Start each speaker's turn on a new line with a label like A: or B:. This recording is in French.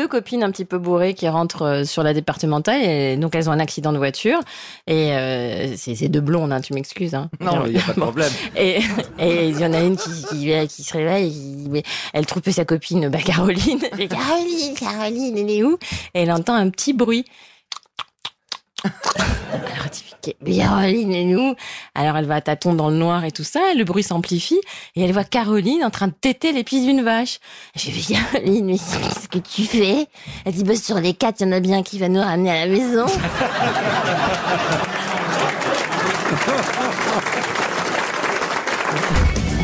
A: deux copines un petit peu bourrées qui rentrent euh, sur la départementale et donc elles ont un accident de voiture et euh, c'est deux blondes, hein, tu m'excuses. Hein.
B: Non, il n'y a pas de problème.
A: Et il y en a une qui, qui, qui se réveille, qui- elle trouve sa copine, bah Caroline. Caroline, Caroline, elle est où? Et elle entend un petit bruit. Alors Caroline et nous. Alors elle va à tâtons dans le noir et tout ça. Le bruit s'amplifie et elle voit Caroline en train de téter les pieds d'une vache. Je dis Caroline, mais qu'est-ce que tu fais? Elle dit bah sur les quatre, il y en a bien qui va nous ramener à la maison.